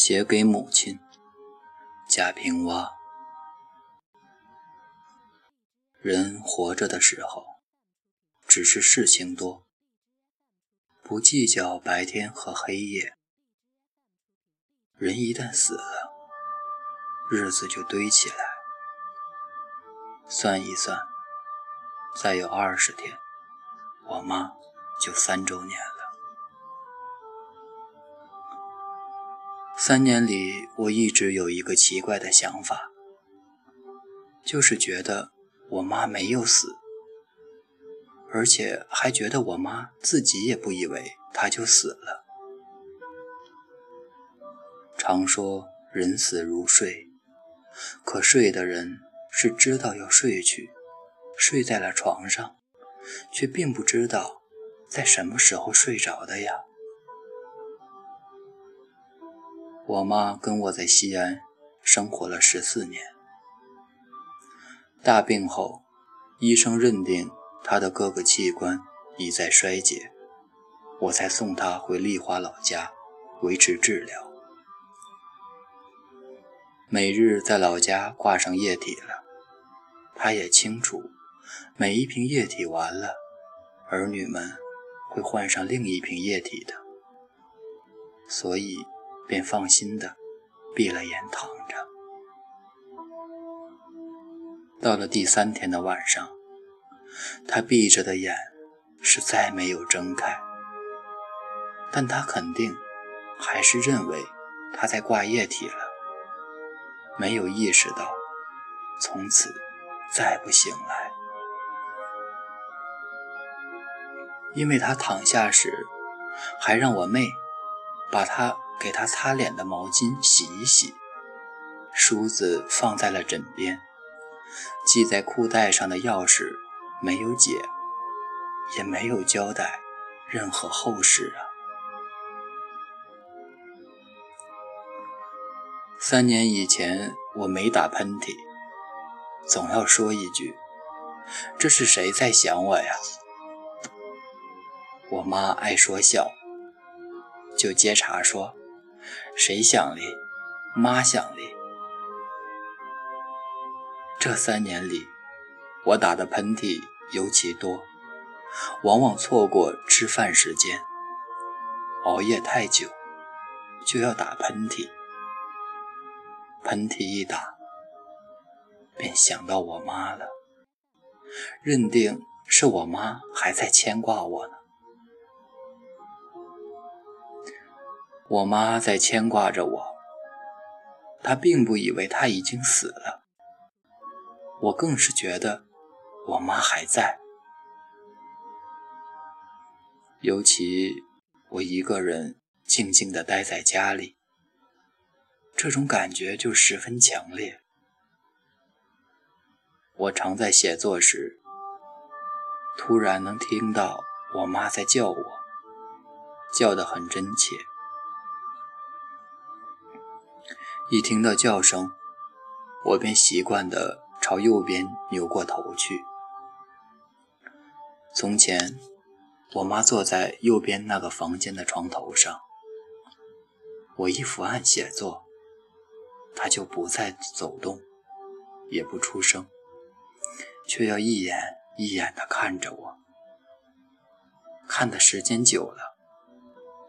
写给母亲贾平凹。人活着的时候，只是事情多，不计较白天和黑夜。人一旦死了，日子就堆起来。算一算，再有二十天，我妈就三周年了。三年里，我一直有一个奇怪的想法，就是觉得我妈没有死，而且还觉得我妈自己也不以为她就死了。常说人死如睡，可睡的人是知道要睡去，睡在了床上，却并不知道在什么时候睡着的呀。我妈跟我在西安生活了十四年，大病后，医生认定她的各个器官已在衰竭，我才送她回丽华老家维持治疗。每日在老家挂上液体了，她也清楚，每一瓶液体完了，儿女们会换上另一瓶液体的，所以。便放心的闭了眼躺着。到了第三天的晚上，他闭着的眼是再没有睁开，但他肯定还是认为他在挂液体了，没有意识到从此再不醒来，因为他躺下时还让我妹把他。给他擦脸的毛巾洗一洗，梳子放在了枕边，系在裤带上的钥匙没有解，也没有交代任何后事啊。三年以前我没打喷嚏，总要说一句：“这是谁在想我呀？”我妈爱说笑，就接茬说。谁想哩？妈想哩。这三年里，我打的喷嚏尤其多，往往错过吃饭时间，熬夜太久，就要打喷嚏。喷嚏一打，便想到我妈了，认定是我妈还在牵挂我呢。我妈在牵挂着我，她并不以为她已经死了，我更是觉得我妈还在。尤其我一个人静静地待在家里，这种感觉就十分强烈。我常在写作时，突然能听到我妈在叫我，叫得很真切。一听到叫声，我便习惯地朝右边扭过头去。从前，我妈坐在右边那个房间的床头上，我一伏案写作，她就不再走动，也不出声，却要一眼一眼地看着我。看的时间久了，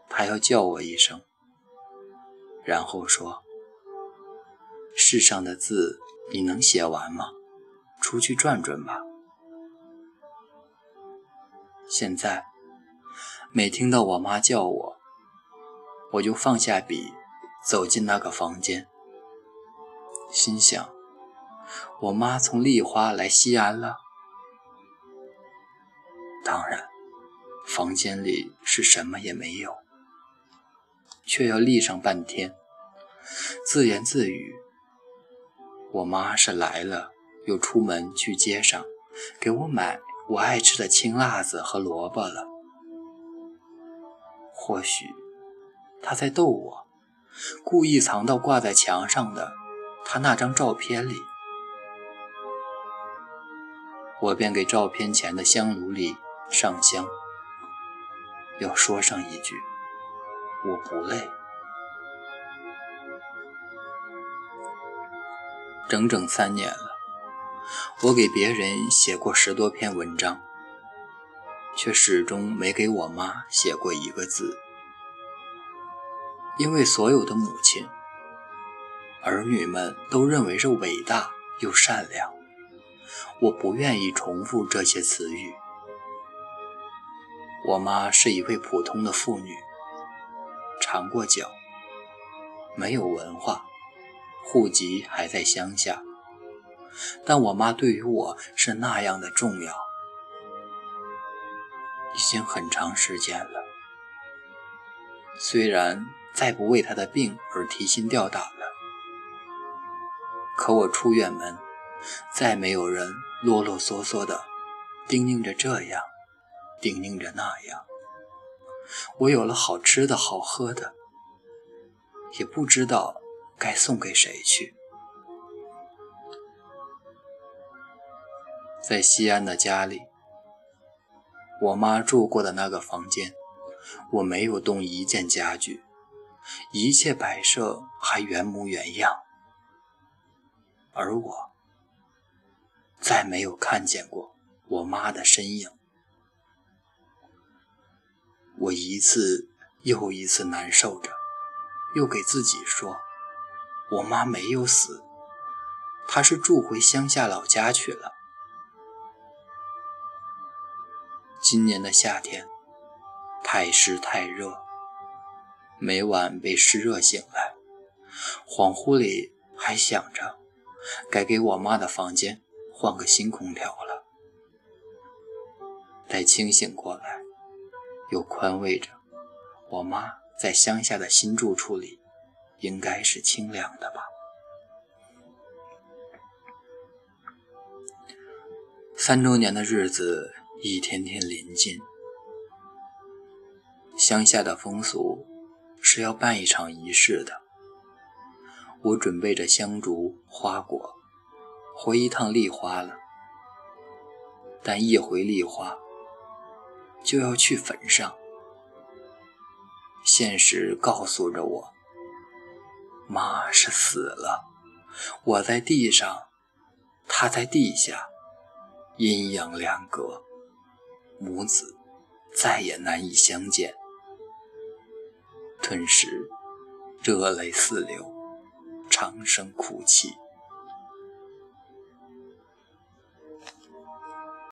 她要叫我一声，然后说。世上的字你能写完吗？出去转转吧。现在每听到我妈叫我，我就放下笔，走进那个房间，心想：我妈从丽花来西安了。当然，房间里是什么也没有，却要立上半天，自言自语。我妈是来了，又出门去街上给我买我爱吃的青辣子和萝卜了。或许她在逗我，故意藏到挂在墙上的她那张照片里。我便给照片前的香炉里上香，要说上一句：我不累。整整三年了，我给别人写过十多篇文章，却始终没给我妈写过一个字。因为所有的母亲，儿女们都认为是伟大又善良，我不愿意重复这些词语。我妈是一位普通的妇女，长过脚，没有文化，户籍还在乡下。但我妈对于我是那样的重要，已经很长时间了。虽然再不为她的病而提心吊胆了，可我出远门，再没有人啰啰嗦嗦的叮咛着这样。叮咛着那样，我有了好吃的好喝的，也不知道该送给谁去。在西安的家里，我妈住过的那个房间，我没有动一件家具，一切摆设还原模原样，而我再没有看见过我妈的身影。我一次又一次难受着，又给自己说：“我妈没有死，她是住回乡下老家去了。”今年的夏天太湿太热，每晚被湿热醒来，恍惚里还想着该给我妈的房间换个新空调了。待清醒过来。又宽慰着，我妈在乡下的新住处里，应该是清凉的吧。三周年的日子一天天临近，乡下的风俗是要办一场仪式的。我准备着香烛花果，回一趟丽花了。但一回丽花。就要去坟上，现实告诉着我，妈是死了，我在地上，她在地下，阴阳两隔，母子再也难以相见。顿时热泪四流，长声哭泣。